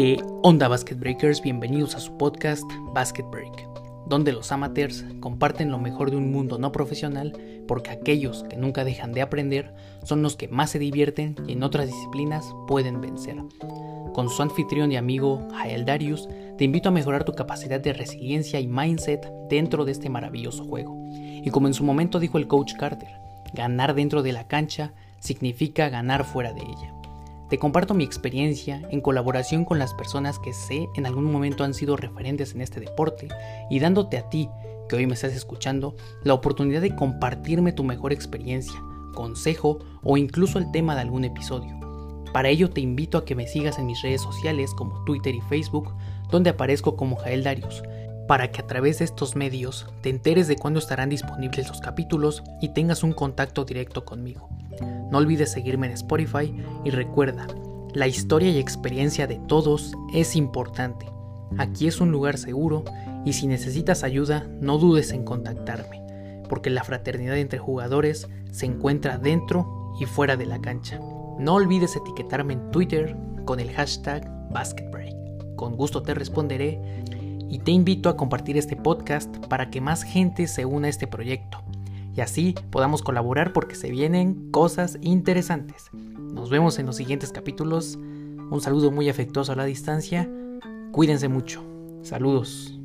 ¿Qué onda Basket Breakers? Bienvenidos a su podcast Basket Break, donde los amateurs comparten lo mejor de un mundo no profesional porque aquellos que nunca dejan de aprender son los que más se divierten y en otras disciplinas pueden vencer. Con su anfitrión y amigo Jael Darius, te invito a mejorar tu capacidad de resiliencia y mindset dentro de este maravilloso juego. Y como en su momento dijo el coach Carter, ganar dentro de la cancha significa ganar fuera de ella. Te comparto mi experiencia en colaboración con las personas que sé en algún momento han sido referentes en este deporte y dándote a ti, que hoy me estás escuchando, la oportunidad de compartirme tu mejor experiencia, consejo o incluso el tema de algún episodio. Para ello te invito a que me sigas en mis redes sociales como Twitter y Facebook, donde aparezco como Jael Darius, para que a través de estos medios te enteres de cuándo estarán disponibles los capítulos y tengas un contacto directo conmigo. No olvides seguirme en Spotify y recuerda, la historia y experiencia de todos es importante. Aquí es un lugar seguro y si necesitas ayuda no dudes en contactarme, porque la fraternidad entre jugadores se encuentra dentro y fuera de la cancha. No olvides etiquetarme en Twitter con el hashtag BasketBreak. Con gusto te responderé y te invito a compartir este podcast para que más gente se una a este proyecto y así podamos colaborar porque se vienen cosas interesantes. Nos vemos en los siguientes capítulos. Un saludo muy afectuoso a la distancia. Cuídense mucho. Saludos.